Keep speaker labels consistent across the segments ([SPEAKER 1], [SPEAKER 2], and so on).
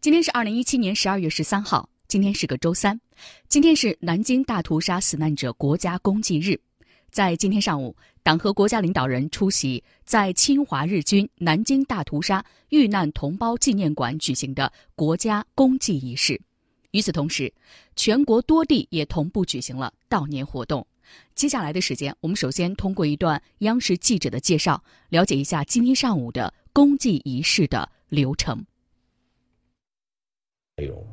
[SPEAKER 1] 今天是二零一七年十二月十三号，今天是个周三，今天是南京大屠杀死难者国家公祭日。在今天上午，党和国家领导人出席在侵华日军南京大屠杀遇难同胞纪念馆举行的国家公祭仪式。与此同时，全国多地也同步举行了悼念活动。接下来的时间，我们首先通过一段央视记者的介绍，了解一下今天上午的公祭仪式的流程。
[SPEAKER 2] 内容。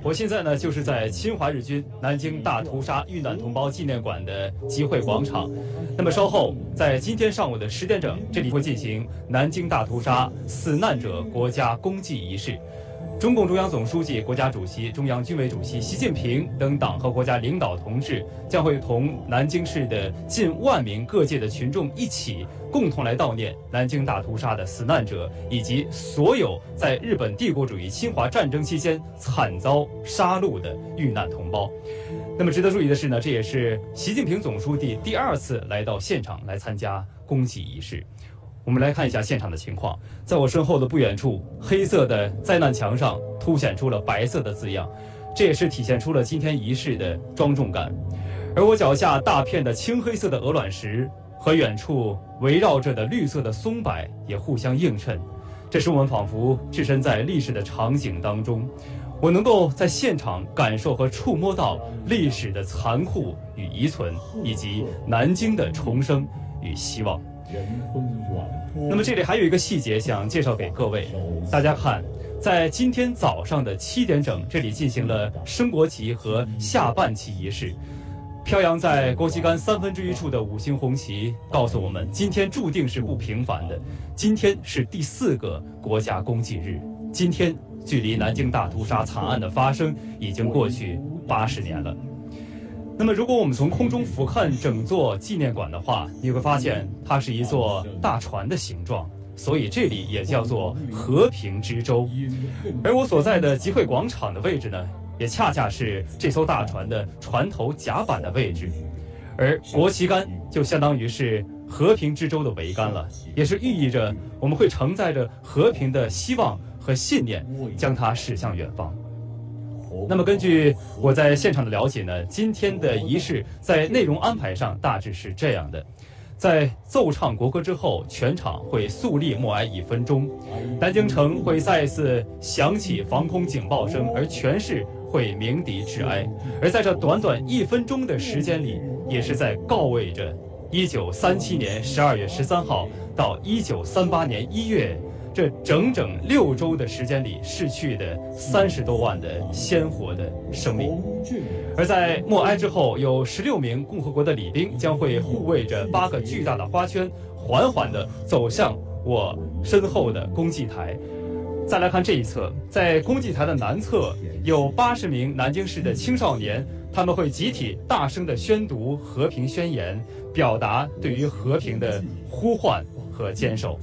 [SPEAKER 3] 我现在呢，就是在侵华日军南京大屠杀遇难同胞纪念馆的集会广场。那么稍后，在今天上午的十点整，这里会进行南京大屠杀死难者国家公祭仪式。中共中央总书记、国家主席、中央军委主席习近平等党和国家领导同志将会同南京市的近万名各界的群众一起，共同来悼念南京大屠杀的死难者以及所有在日本帝国主义侵华战争期间惨遭杀戮的遇难同胞。那么值得注意的是呢，这也是习近平总书记第二次来到现场来参加公祭仪式。我们来看一下现场的情况，在我身后的不远处，黑色的灾难墙上凸显出了白色的字样，这也是体现出了今天仪式的庄重感。而我脚下大片的青黑色的鹅卵石和远处围绕着的绿色的松柏也互相映衬，这使我们仿佛置身在历史的场景当中。我能够在现场感受和触摸到历史的残酷与遗存，以及南京的重生与希望。那么这里还有一个细节想介绍给各位，大家看，在今天早上的七点整，这里进行了升国旗和下半旗仪式。飘扬在国旗杆三分之一处的五星红旗告诉我们，今天注定是不平凡的。今天是第四个国家公祭日，今天距离南京大屠杀惨案的发生已经过去八十年了。那么，如果我们从空中俯瞰整座纪念馆的话，你会发现它是一座大船的形状，所以这里也叫做和平之舟。而我所在的集会广场的位置呢，也恰恰是这艘大船的船头甲板的位置，而国旗杆就相当于是和平之舟的桅杆了，也是寓意着我们会承载着和平的希望和信念，将它驶向远方。那么，根据我在现场的了解呢，今天的仪式在内容安排上大致是这样的：在奏唱国歌之后，全场会肃立默哀一分钟，南京城会再次响起防空警报声，而全市会鸣笛致哀。而在这短短一分钟的时间里，也是在告慰着1937年12月13号到1938年1月。这整整六周的时间里，逝去的三十多万的鲜活的生命。而在默哀之后，有十六名共和国的礼兵将会护卫着八个巨大的花圈，缓缓地走向我身后的公祭台。再来看这一侧，在公祭台的南侧，有八十名南京市的青少年，他们会集体大声地宣读和平宣言，表达对于和平的呼唤。和坚守。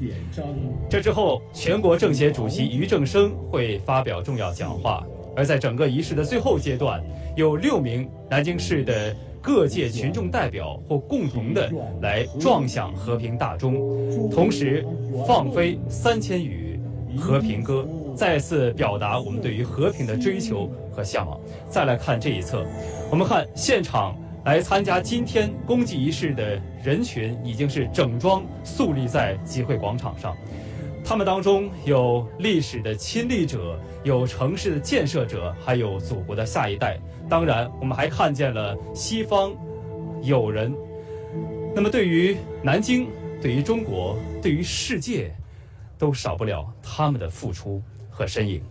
[SPEAKER 3] 这之后，全国政协主席俞正声会发表重要讲话。而在整个仪式的最后阶段，有六名南京市的各界群众代表或共同的来撞响和平大钟，同时放飞三千羽和平鸽，再次表达我们对于和平的追求和向往。再来看这一侧，我们看现场。来参加今天公祭仪式的人群已经是整装肃立在集会广场上，他们当中有历史的亲历者，有城市的建设者，还有祖国的下一代。当然，我们还看见了西方友人。那么，对于南京，对于中国，对于世界，都少不了他们的付出和身影。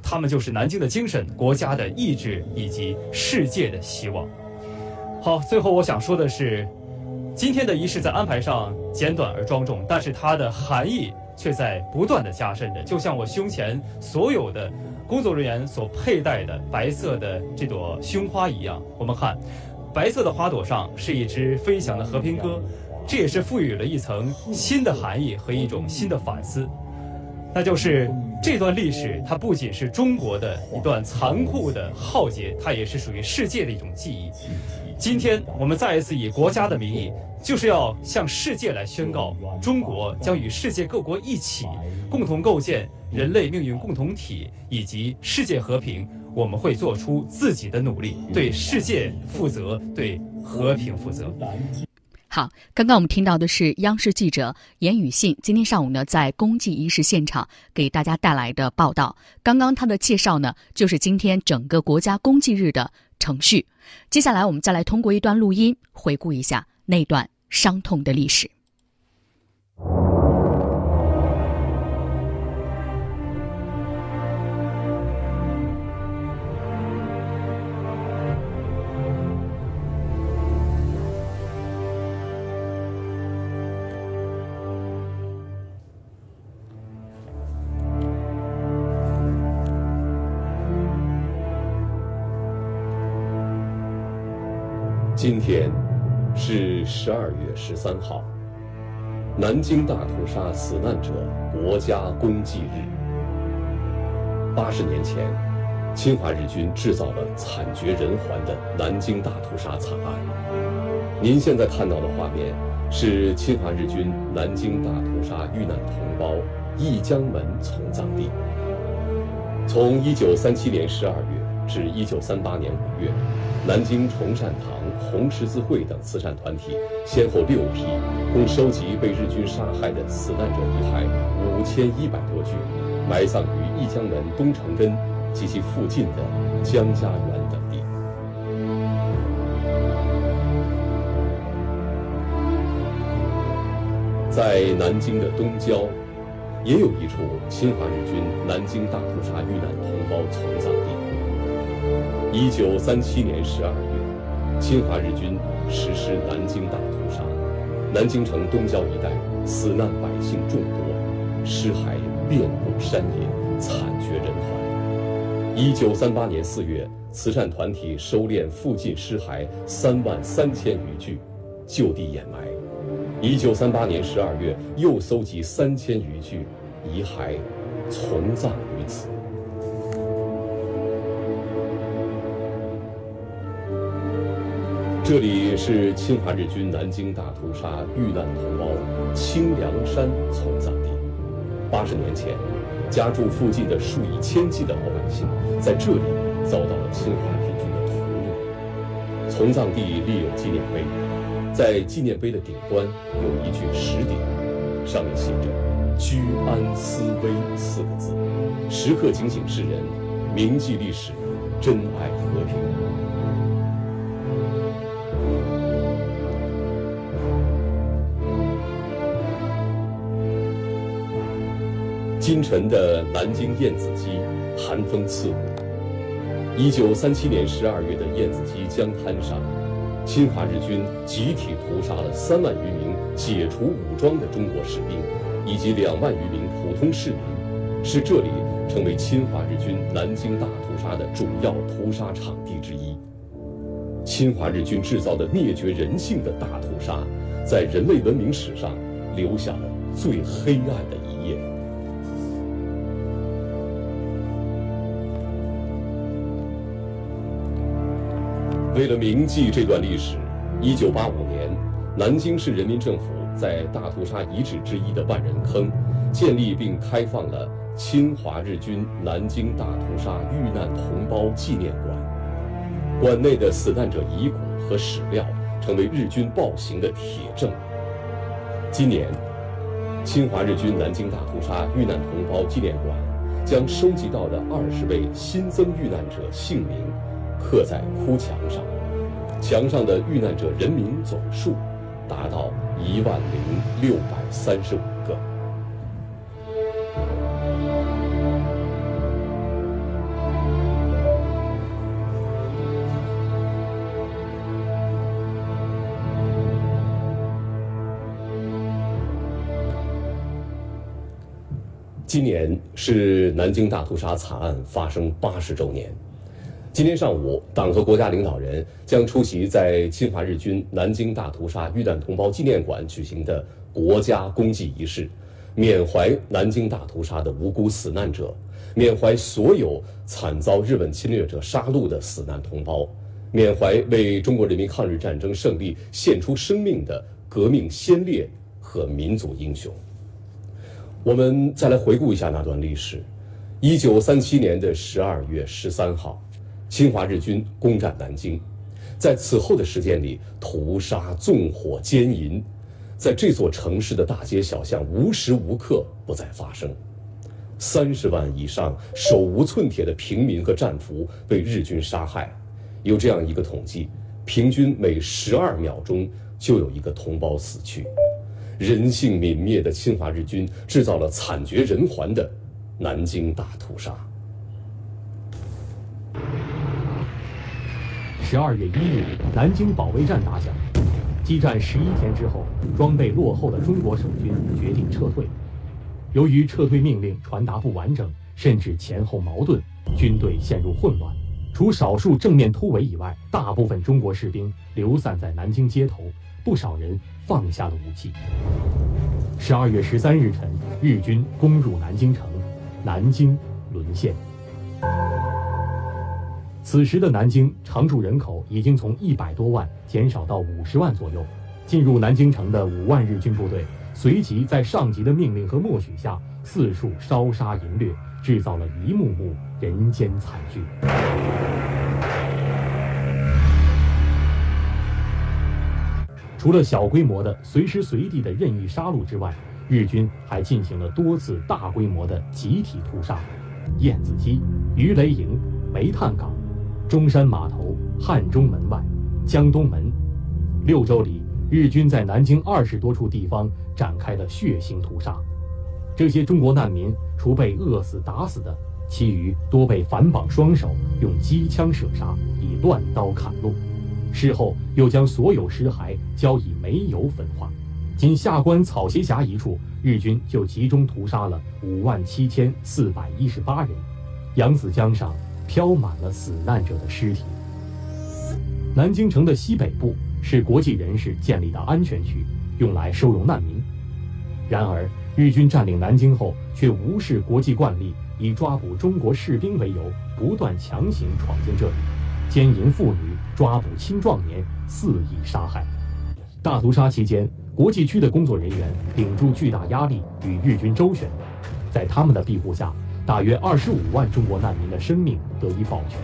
[SPEAKER 3] 他们就是南京的精神、国家的意志以及世界的希望。好，最后我想说的是，今天的仪式在安排上简短而庄重，但是它的含义却在不断的加深着。就像我胸前所有的工作人员所佩戴的白色的这朵胸花一样，我们看，白色的花朵上是一只飞翔的和平鸽，这也是赋予了一层新的含义和一种新的反思。那就是这段历史，它不仅是中国的一段残酷的浩劫，它也是属于世界的一种记忆。今天我们再一次以国家的名义，就是要向世界来宣告，中国将与世界各国一起，共同构建人类命运共同体以及世界和平。我们会做出自己的努力，对世界负责，对和平负责。
[SPEAKER 1] 好，刚刚我们听到的是央视记者严宇信今天上午呢在公祭仪式现场给大家带来的报道。刚刚他的介绍呢，就是今天整个国家公祭日的程序。接下来我们再来通过一段录音回顾一下那段伤痛的历史。
[SPEAKER 2] 今天是十二月十三号，南京大屠杀死难者国家公祭日。八十年前，侵华日军制造了惨绝人寰的南京大屠杀惨案。您现在看到的画面是侵华日军南京大屠杀遇难同胞忆江门从葬地。从一九三七年十二月至一九三八年五月。南京崇善堂、红十字会等慈善团体先后六批，共收集被日军杀害的死难者遗骸五千一百多具，埋葬于忆江门东城根及其附近的江家园等地。在南京的东郊，也有一处侵华日军南京大屠杀遇难同胞从葬地。一九三七年十二月，侵华日军实施南京大屠杀，南京城东郊一带死难百姓众多，尸骸遍布山野，惨绝人寰。一九三八年四月，慈善团体收敛附近尸骸三万三千余具，就地掩埋。一九三八年十二月，又搜集三千余具遗骸，从葬于此。这里是侵华日军南京大屠杀遇难同胞清凉山从葬地。八十年前，家住附近的数以千计的老百姓在这里遭到了侵华日军的屠戮。从葬地立有纪念碑，在纪念碑的顶端有一句石鼎，上面写着“居安思危”四个字，时刻警醒世人，铭记历史，珍爱和平。清晨的南京燕子矶，寒风刺骨。一九三七年十二月的燕子矶江滩上，侵华日军集体屠杀了三万余名解除武装的中国士兵，以及两万余名普通市民，使这里成为侵华日军南京大屠杀的主要屠杀场地之一。侵华日军制造的灭绝人性的大屠杀，在人类文明史上留下了最黑暗的一为了铭记这段历史，1985年，南京市人民政府在大屠杀遗址之一的万人坑，建立并开放了侵华日军南京大屠杀遇难同胞纪念馆。馆内的死难者遗骨和史料，成为日军暴行的铁证。今年，侵华日军南京大屠杀遇难同胞纪念馆将收集到的二十位新增遇难者姓名。刻在哭墙上，墙上的遇难者人名总数达到一万零六百三十五个。今年是南京大屠杀惨案发生八十周年。今天上午，党和国家领导人将出席在侵华日军南京大屠杀遇难同胞纪念馆举行的国家公祭仪式，缅怀南京大屠杀的无辜死难者，缅怀所有惨遭日本侵略者杀戮的死难同胞，缅怀为中国人民抗日战争胜利献出生命的革命先烈和民族英雄。我们再来回顾一下那段历史：一九三七年的十二月十三号，侵华日军攻占南京，在此后的时间里，屠杀、纵火、奸淫。在这座城市的大街小巷，无时无刻不在发生。三十万以上手无寸铁的平民和战俘被日军杀害。有这样一个统计：平均每十二秒钟就有一个同胞死去。人性泯灭的侵华日军制造了惨绝人寰的南京大屠杀。
[SPEAKER 4] 十二月一日，南京保卫战打响。激战十一天之后，装备落后的中国守军决定撤退。由于撤退命令传达不完整，甚至前后矛盾，军队陷入混乱。除少数正面突围以外，大部分中国士兵流散在南京街头，不少人放下了武器。十二月十三日晨，日军攻入南京城，南京沦陷。此时的南京常住人口已经从一百多万减少到五十万左右。进入南京城的五万日军部队，随即在上级的命令和默许下，四处烧杀淫掠，制造了一幕幕人间惨剧。除了小规模的随时随地的任意杀戮之外，日军还进行了多次大规模的集体屠杀：燕子矶、鱼雷营、煤炭港。中山码头、汉中门外、江东门，六周里，日军在南京二十多处地方展开了血腥屠杀。这些中国难民除被饿死、打死的，其余多被反绑双手，用机枪射杀，以乱刀砍落。事后又将所有尸骸交以煤油焚化。仅下关草鞋峡一处，日军就集中屠杀了五万七千四百一十八人。扬子江上。飘满了死难者的尸体。南京城的西北部是国际人士建立的安全区，用来收容难民。然而，日军占领南京后，却无视国际惯例，以抓捕中国士兵为由，不断强行闯进这里，奸淫妇女，抓捕青壮年，肆意杀害。大屠杀期间，国际区的工作人员顶住巨大压力，与日军周旋，在他们的庇护下。大约二十五万中国难民的生命得以保全，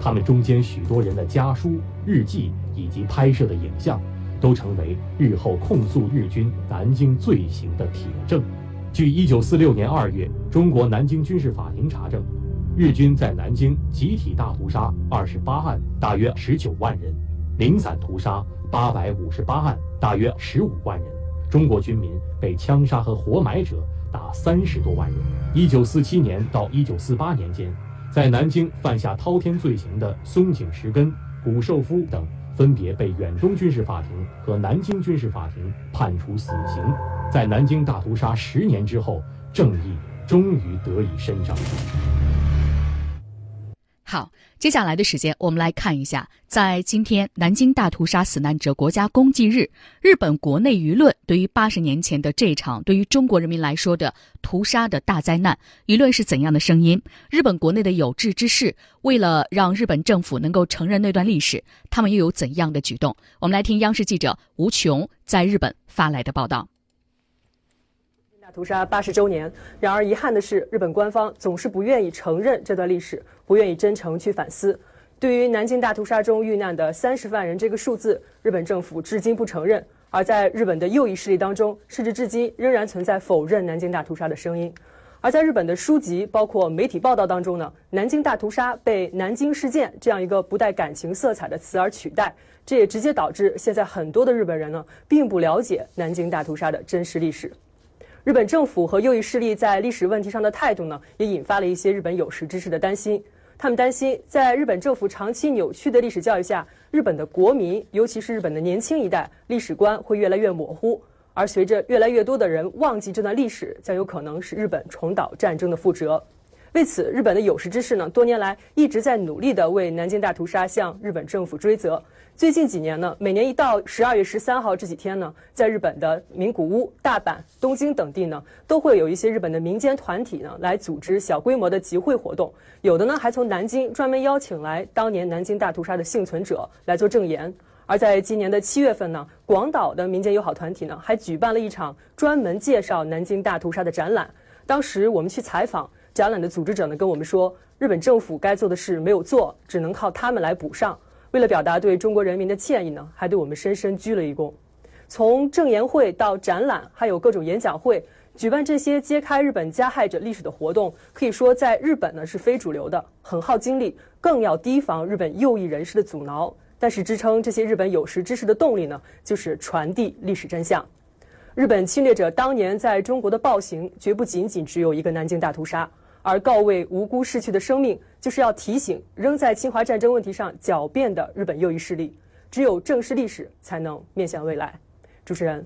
[SPEAKER 4] 他们中间许多人的家书、日记以及拍摄的影像，都成为日后控诉日军南京罪行的铁证。据一九四六年二月中国南京军事法庭查证，日军在南京集体大屠杀二十八案，大约十九万人；零散屠杀八百五十八案，大约十五万人。中国军民被枪杀和活埋者。达三十多万人。一九四七年到一九四八年间，在南京犯下滔天罪行的松井石根、谷寿夫等，分别被远东军事法庭和南京军事法庭判处死刑。在南京大屠杀十年之后，正义终于得以伸张。
[SPEAKER 1] 好，接下来的时间，我们来看一下，在今天南京大屠杀死难者国家公祭日，日本国内舆论对于八十年前的这场对于中国人民来说的屠杀的大灾难，舆论是怎样的声音？日本国内的有志之士为了让日本政府能够承认那段历史，他们又有怎样的举动？我们来听央视记者吴琼在日本发来的报道。
[SPEAKER 5] 屠杀八十周年，然而遗憾的是，日本官方总是不愿意承认这段历史，不愿意真诚去反思。对于南京大屠杀中遇难的三十万人这个数字，日本政府至今不承认。而在日本的右翼势力当中，甚至至今仍然存在否认南京大屠杀的声音。而在日本的书籍包括媒体报道当中呢，南京大屠杀被南京事件这样一个不带感情色彩的词而取代，这也直接导致现在很多的日本人呢，并不了解南京大屠杀的真实历史。日本政府和右翼势力在历史问题上的态度呢，也引发了一些日本有识之士的担心。他们担心，在日本政府长期扭曲的历史教育下，日本的国民，尤其是日本的年轻一代，历史观会越来越模糊。而随着越来越多的人忘记这段历史，将有可能使日本重蹈战争的覆辙。为此，日本的有识之士呢，多年来一直在努力地为南京大屠杀向日本政府追责。最近几年呢，每年一到十二月十三号这几天呢，在日本的名古屋、大阪、东京等地呢，都会有一些日本的民间团体呢，来组织小规模的集会活动。有的呢，还从南京专门邀请来当年南京大屠杀的幸存者来做证言。而在今年的七月份呢，广岛的民间友好团体呢，还举办了一场专门介绍南京大屠杀的展览。当时我们去采访。展览的组织者呢跟我们说，日本政府该做的事没有做，只能靠他们来补上。为了表达对中国人民的歉意呢，还对我们深深鞠了一躬。从证言会到展览，还有各种演讲会，举办这些揭开日本加害者历史的活动，可以说在日本呢是非主流的，很耗精力，更要提防日本右翼人士的阻挠。但是支撑这些日本有识之士的动力呢，就是传递历史真相。日本侵略者当年在中国的暴行，绝不仅仅只有一个南京大屠杀。而告慰无辜逝去的生命，就是要提醒仍在侵华战争问题上狡辩的日本右翼势力，只有正视历史，才能面向未来。主持人。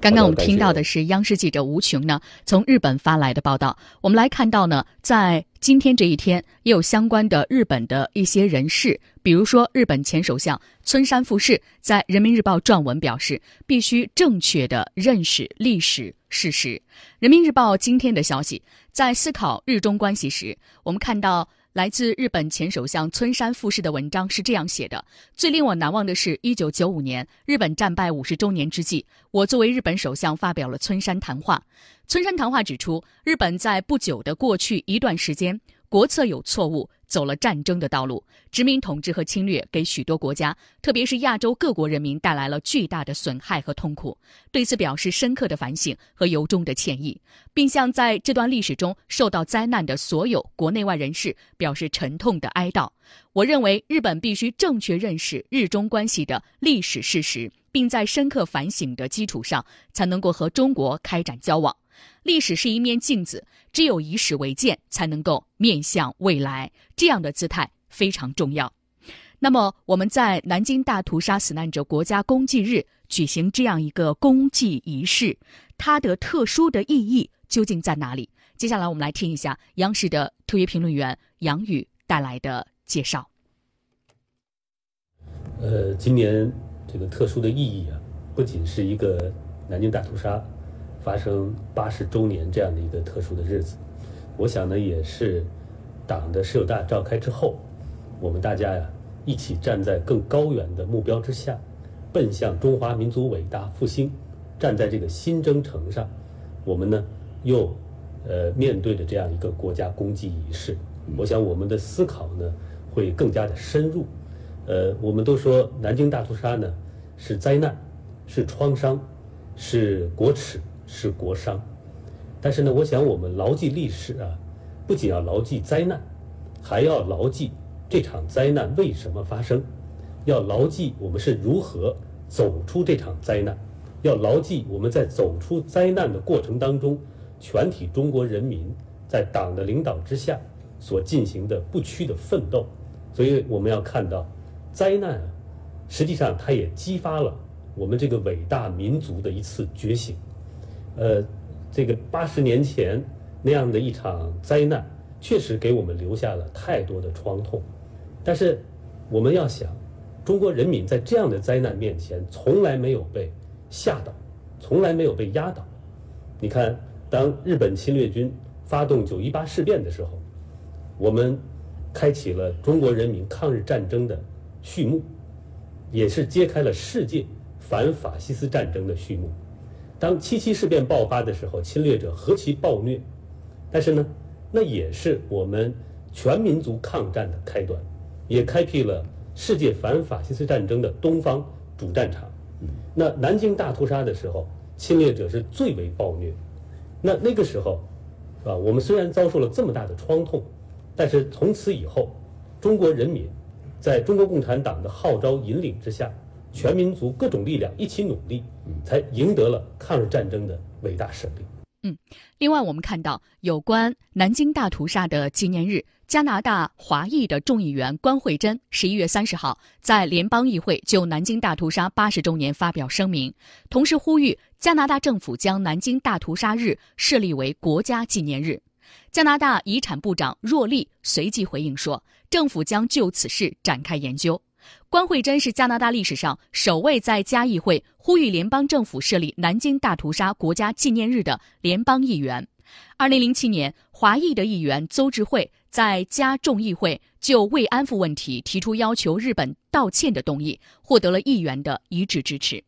[SPEAKER 1] 刚刚我们听到的是央视记者吴琼呢从日本发来的报道。我们来看到呢，在今天这一天，也有相关的日本的一些人士，比如说日本前首相村山富市在《人民日报》撰文表示，必须正确的认识历史事实。《人民日报》今天的消息，在思考日中关系时，我们看到。来自日本前首相村山富市的文章是这样写的：最令我难忘的是，一九九五年日本战败五十周年之际，我作为日本首相发表了村山谈话。村山谈话指出，日本在不久的过去一段时间。国策有错误，走了战争的道路，殖民统治和侵略给许多国家，特别是亚洲各国人民带来了巨大的损害和痛苦。对此表示深刻的反省和由衷的歉意，并向在这段历史中受到灾难的所有国内外人士表示沉痛的哀悼。我认为，日本必须正确认识日中关系的历史事实，并在深刻反省的基础上，才能够和中国开展交往。历史是一面镜子，只有以史为鉴，才能够面向未来。这样的姿态非常重要。那么，我们在南京大屠杀死难者国家公祭日举行这样一个公祭仪式，它的特殊的意义究竟在哪里？接下来，我们来听一下央视的特约评论员杨宇带来的介绍。
[SPEAKER 6] 呃，今年这个特殊的意义啊，不仅是一个南京大屠杀。发生八十周年这样的一个特殊的日子，我想呢，也是党的十九大召开之后，我们大家呀一起站在更高远的目标之下，奔向中华民族伟大复兴，站在这个新征程上，我们呢又呃面对着这样一个国家公祭仪式，我想我们的思考呢会更加的深入。呃，我们都说南京大屠杀呢是灾难，是创伤，是国耻。是国殇，但是呢，我想我们牢记历史啊，不仅要牢记灾难，还要牢记这场灾难为什么发生，要牢记我们是如何走出这场灾难，要牢记我们在走出灾难的过程当中，全体中国人民在党的领导之下所进行的不屈的奋斗。所以我们要看到，灾难啊，实际上它也激发了我们这个伟大民族的一次觉醒。呃，这个八十年前那样的一场灾难，确实给我们留下了太多的创痛。但是，我们要想，中国人民在这样的灾难面前，从来没有被吓倒，从来没有被压倒。你看，当日本侵略军发动九一八事变的时候，我们开启了中国人民抗日战争的序幕，也是揭开了世界反法西斯战争的序幕。当七七事变爆发的时候，侵略者何其暴虐，但是呢，那也是我们全民族抗战的开端，也开辟了世界反法西斯战争的东方主战场。那南京大屠杀的时候，侵略者是最为暴虐。那那个时候，啊，我们虽然遭受了这么大的创痛，但是从此以后，中国人民在中国共产党的号召引领之下。全民族各种力量一起努力，才赢得了抗日战争的伟大胜利。
[SPEAKER 1] 嗯，另外我们看到有关南京大屠杀的纪念日，加拿大华裔的众议员关慧珍十一月三十号在联邦议会就南京大屠杀八十周年发表声明，同时呼吁加拿大政府将南京大屠杀日设立为国家纪念日。加拿大遗产部长若利随即回应说，政府将就此事展开研究。关慧珍是加拿大历史上首位在加议会呼吁联邦政府设立南京大屠杀国家纪念日的联邦议员。二零零七年，华裔的议员邹智慧在加众议会就慰安妇问题提出要求日本道歉的动议，获得了议员的一致支持。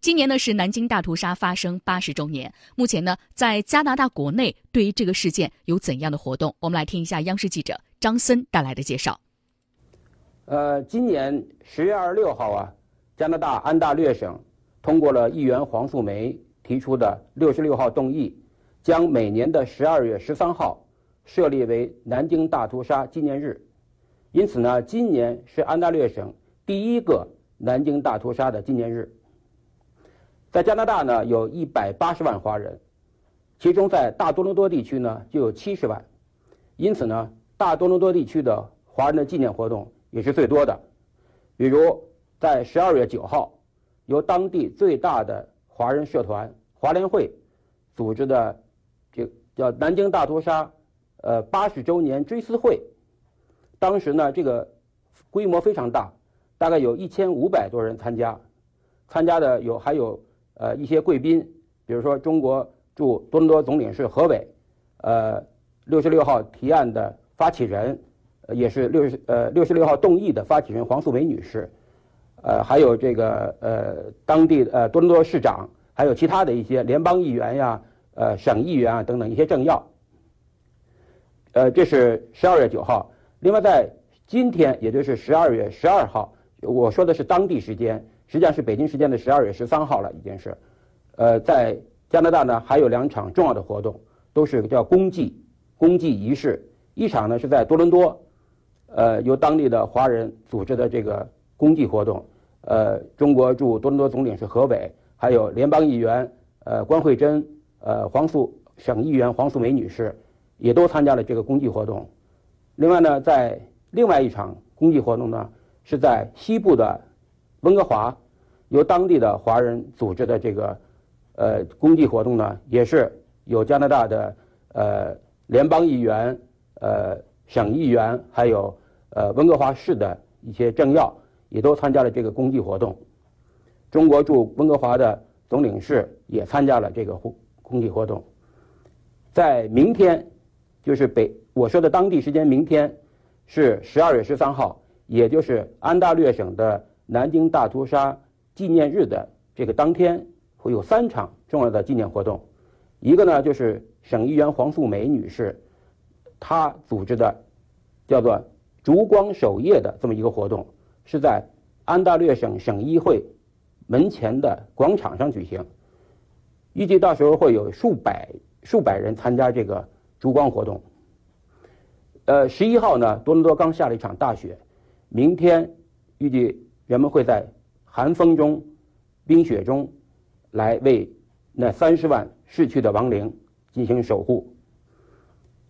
[SPEAKER 1] 今年呢是南京大屠杀发生八十周年。目前呢，在加拿大国内对于这个事件有怎样的活动？我们来听一下央视记者张森带来的介绍。
[SPEAKER 7] 呃，今年十月二十六号啊，加拿大安大略省通过了议员黄素梅提出的六十六号动议，将每年的十二月十三号设立为南京大屠杀纪念日。因此呢，今年是安大略省第一个南京大屠杀的纪念日。在加拿大呢，有一百八十万华人，其中在大多伦多地区呢就有七十万，因此呢，大多伦多地区的华人的纪念活动。也是最多的，比如在十二月九号，由当地最大的华人社团华联会组织的，这叫南京大屠杀，呃八十周年追思会。当时呢，这个规模非常大，大概有一千五百多人参加，参加的有还有呃一些贵宾，比如说中国驻多伦多总领事何伟，呃六十六号提案的发起人。也是六十呃六十六号动议的发起人黄素梅女士，呃，还有这个呃当地呃多伦多市长，还有其他的一些联邦议员呀，呃省议员啊等等一些政要。呃，这是十二月九号。另外，在今天，也就是十二月十二号，我说的是当地时间，实际上是北京时间的十二月十三号了，已经是。呃，在加拿大呢，还有两场重要的活动，都是叫公祭公祭仪式。一场呢是在多伦多。呃，由当地的华人组织的这个公祭活动，呃，中国驻多伦多总领事何伟，还有联邦议员呃关慧珍，呃黄素省议员黄素梅女士，也都参加了这个公祭活动。另外呢，在另外一场公祭活动呢，是在西部的温哥华，由当地的华人组织的这个呃公祭活动呢，也是有加拿大的呃联邦议员、呃省议员，还有。呃，温哥华市的一些政要也都参加了这个公祭活动。中国驻温哥华的总领事也参加了这个公公祭活动。在明天，就是北我说的当地时间，明天是十二月十三号，也就是安大略省的南京大屠杀纪念日的这个当天，会有三场重要的纪念活动。一个呢，就是省议员黄素梅女士，她组织的，叫做。烛光守夜的这么一个活动，是在安大略省省议会门前的广场上举行。预计到时候会有数百数百人参加这个烛光活动。呃，十一号呢，多伦多刚下了一场大雪，明天预计人们会在寒风中、冰雪中来为那三十万逝去的亡灵进行守护。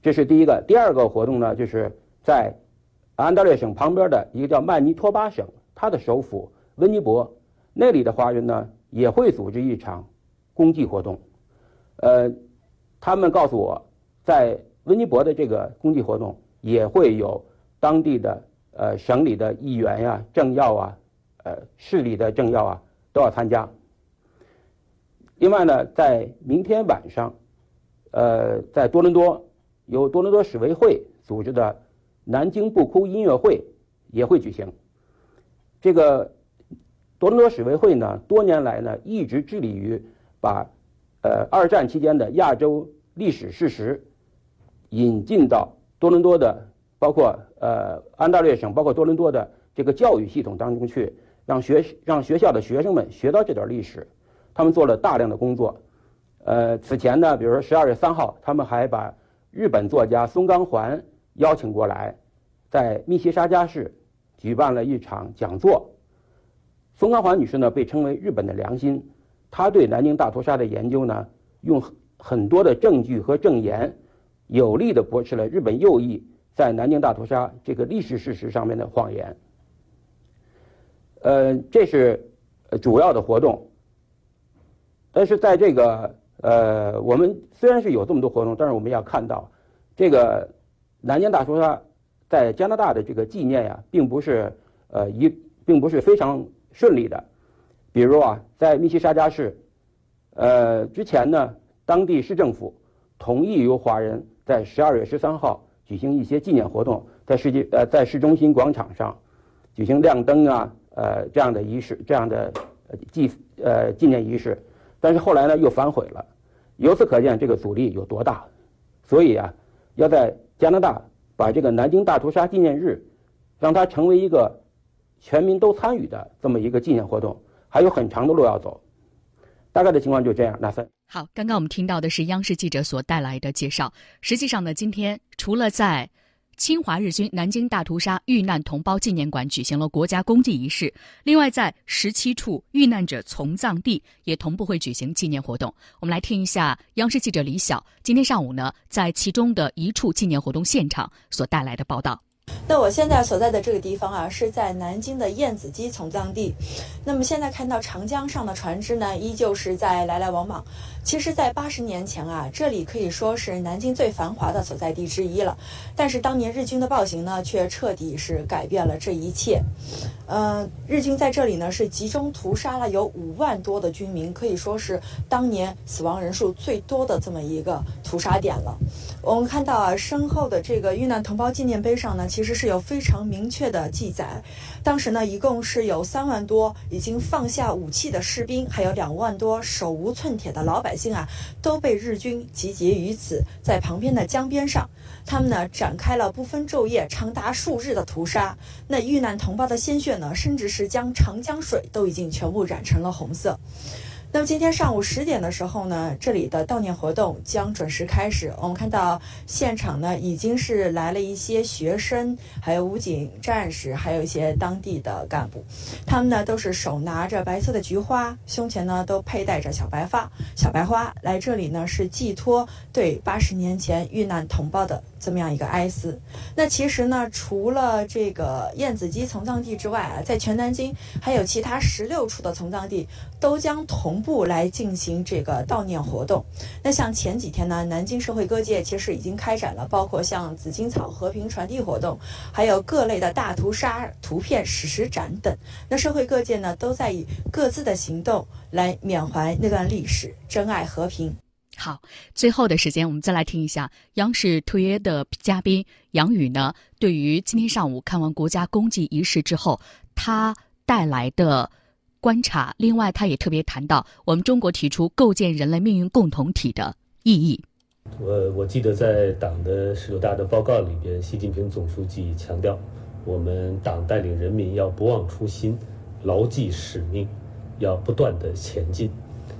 [SPEAKER 7] 这是第一个。第二个活动呢，就是在。安大略省旁边的一个叫曼尼托巴省，它的首府温尼伯，那里的华人呢也会组织一场公祭活动。呃，他们告诉我，在温尼伯的这个公祭活动也会有当地的呃省里的议员呀、政要啊、呃市里的政要啊都要参加。另外呢，在明天晚上，呃，在多伦多由多伦多市委会组织的。南京不哭音乐会也会举行。这个多伦多史委会呢，多年来呢一直致力于把呃二战期间的亚洲历史事实引进到多伦多的，包括呃安大略省，包括多伦多的这个教育系统当中去，让学让学校的学生们学到这段历史。他们做了大量的工作。呃，此前呢，比如说十二月三号，他们还把日本作家松冈环。邀请过来，在密西沙加市举办了一场讲座。松冈环女士呢，被称为日本的良心。她对南京大屠杀的研究呢，用很多的证据和证言，有力的驳斥了日本右翼在南京大屠杀这个历史事实上面的谎言。呃，这是主要的活动。但是在这个呃，我们虽然是有这么多活动，但是我们要看到。这个南京大屠杀在加拿大的这个纪念呀，并不是呃一，并不是非常顺利的。比如啊，在密西沙加市，呃，之前呢，当地市政府同意由华人在十二月十三号举行一些纪念活动，在世界呃在市中心广场上举行亮灯啊，呃这样的仪式，这样的纪呃纪念仪式，但是后来呢又反悔了。由此可见，这个阻力有多大。所以啊，要在加拿大把这个南京大屠杀纪念日，让它成为一个全民都参与的这么一个纪念活动。还有很长的路要走，大概的情况就这样。那森
[SPEAKER 1] 好，刚刚我们听到的是央视记者所带来的介绍。实际上呢，今天除了在侵华日军南京大屠杀遇难同胞纪念馆举行了国家公祭仪式，另外在十七处遇难者从葬地也同步会举行纪念活动。我们来听一下央视记者李晓今天上午呢在其中的一处纪念活动现场所带来的报道。
[SPEAKER 8] 那我现在所在的这个地方啊，是在南京的燕子矶从葬地。那么现在看到长江上的船只呢，依旧是在来来往往。其实，在八十年前啊，这里可以说是南京最繁华的所在地之一了。但是当年日军的暴行呢，却彻底是改变了这一切。呃，日军在这里呢是集中屠杀了有五万多的军民，可以说是当年死亡人数最多的这么一个屠杀点了。我们看到啊，身后的这个遇难同胞纪念碑上呢，其实是有非常明确的记载。当时呢，一共是有三万多已经放下武器的士兵，还有两万多手无寸铁的老百姓啊，都被日军集结于此，在旁边的江边上，他们呢展开了不分昼夜、长达数日的屠杀。那遇难同胞的鲜血呢，甚至是将长江水都已经全部染成了红色。那么今天上午十点的时候呢，这里的悼念活动将准时开始。我们看到现场呢，已经是来了一些学生，还有武警战士，还有一些当地的干部。他们呢都是手拿着白色的菊花，胸前呢都佩戴着小白发、小白花，来这里呢是寄托对八十年前遇难同胞的这么样一个哀思。那其实呢，除了这个燕子矶从葬地之外啊，在全南京还有其他十六处的从葬地都将同。步来进行这个悼念活动。那像前几天呢，南京社会各界其实已经开展了，包括像紫荆草和平传递活动，还有各类的大屠杀图片史实展等。那社会各界呢，都在以各自的行动来缅怀那段历史，珍爱和平。
[SPEAKER 1] 好，最后的时间，我们再来听一下央视特约的嘉宾杨宇呢，对于今天上午看完国家公祭仪式之后，他带来的。观察。另外，他也特别谈到我们中国提出构建人类命运共同体的意义。
[SPEAKER 6] 我我记得在党的十九大的报告里边，习近平总书记强调，我们党带领人民要不忘初心，牢记使命，要不断的前进。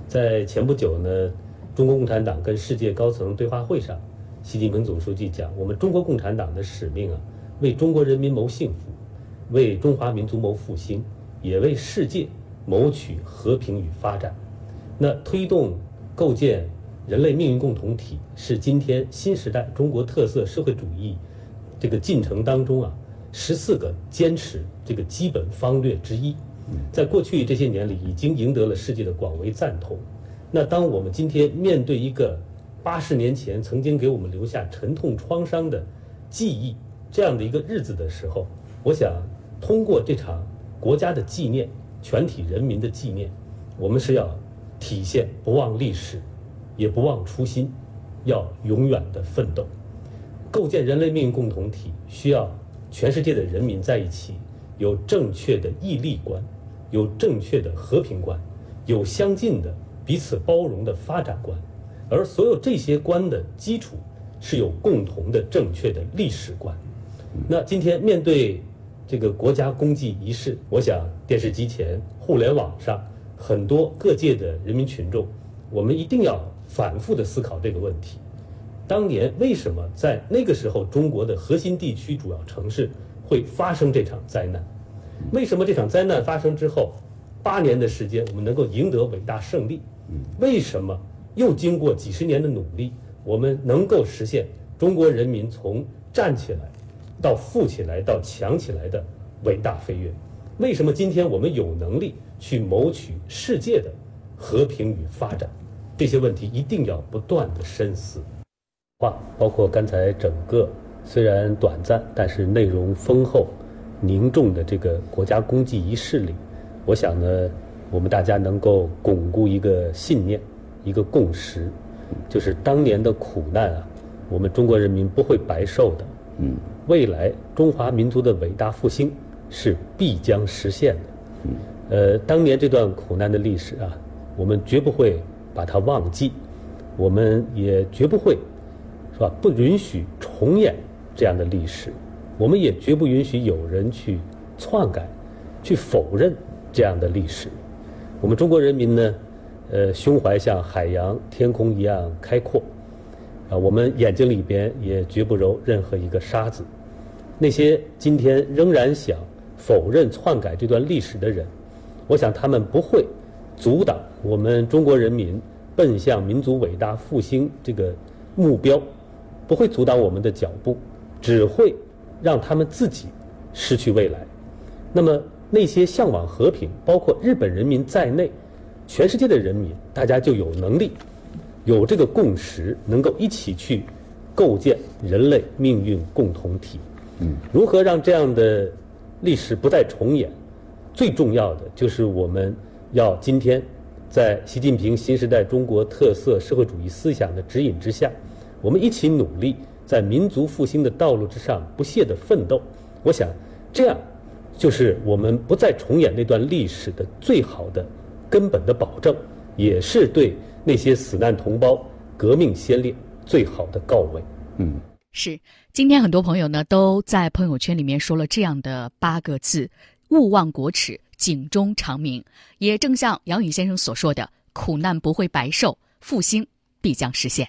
[SPEAKER 6] 在前不久呢，中国共产党跟世界高层对话会上，习近平总书记讲，我们中国共产党的使命啊，为中国人民谋幸福，为中华民族谋复兴，也为世界。谋取和平与发展，那推动构建人类命运共同体是今天新时代中国特色社会主义这个进程当中啊十四个坚持这个基本方略之一，在过去这些年里已经赢得了世界的广为赞同。那当我们今天面对一个八十年前曾经给我们留下沉痛创伤的记忆这样的一个日子的时候，我想通过这场国家的纪念。全体人民的纪念，我们是要体现不忘历史，也不忘初心，要永远的奋斗。构建人类命运共同体，需要全世界的人民在一起，有正确的义利观，有正确的和平观，有相近的彼此包容的发展观，而所有这些观的基础是有共同的正确的历史观。那今天面对。这个国家公祭仪式，我想电视机前、互联网上很多各界的人民群众，我们一定要反复的思考这个问题：当年为什么在那个时候中国的核心地区主要城市会发生这场灾难？为什么这场灾难发生之后八年的时间我们能够赢得伟大胜利？为什么又经过几十年的努力，我们能够实现中国人民从站起来？到富起来，到强起来的伟大飞跃，为什么今天我们有能力去谋取世界的和平与发展？这些问题一定要不断的深思。话，包括刚才整个虽然短暂，但是内容丰厚、凝重的这个国家公祭仪式里，我想呢，我们大家能够巩固一个信念、一个共识，就是当年的苦难啊，我们中国人民不会白受的。嗯，未来中华民族的伟大复兴是必将实现的。嗯，呃，当年这段苦难的历史啊，我们绝不会把它忘记。我们也绝不会，是吧？不允许重演这样的历史，我们也绝不允许有人去篡改、去否认这样的历史。我们中国人民呢，呃，胸怀像海洋、天空一样开阔，啊，我们眼睛里边也绝不揉任何一个沙子。那些今天仍然想否认、篡改这段历史的人，我想他们不会阻挡我们中国人民。奔向民族伟大复兴这个目标，不会阻挡我们的脚步，只会让他们自己失去未来。那么那些向往和平，包括日本人民在内，全世界的人民，大家就有能力，有这个共识，能够一起去构建人类命运共同体。嗯，如何让这样的历史不再重演？最重要的就是我们要今天。在习近平新时代中国特色社会主义思想的指引之下，我们一起努力，在民族复兴的道路之上不懈的奋斗。我想，这样就是我们不再重演那段历史的最好的根本的保证，也是对那些死难同胞、革命先烈最好的告慰。
[SPEAKER 1] 嗯，是。今天很多朋友呢都在朋友圈里面说了这样的八个字：勿忘国耻。警钟长鸣，也正像杨宇先生所说的：“苦难不会白受，复兴必将实现。”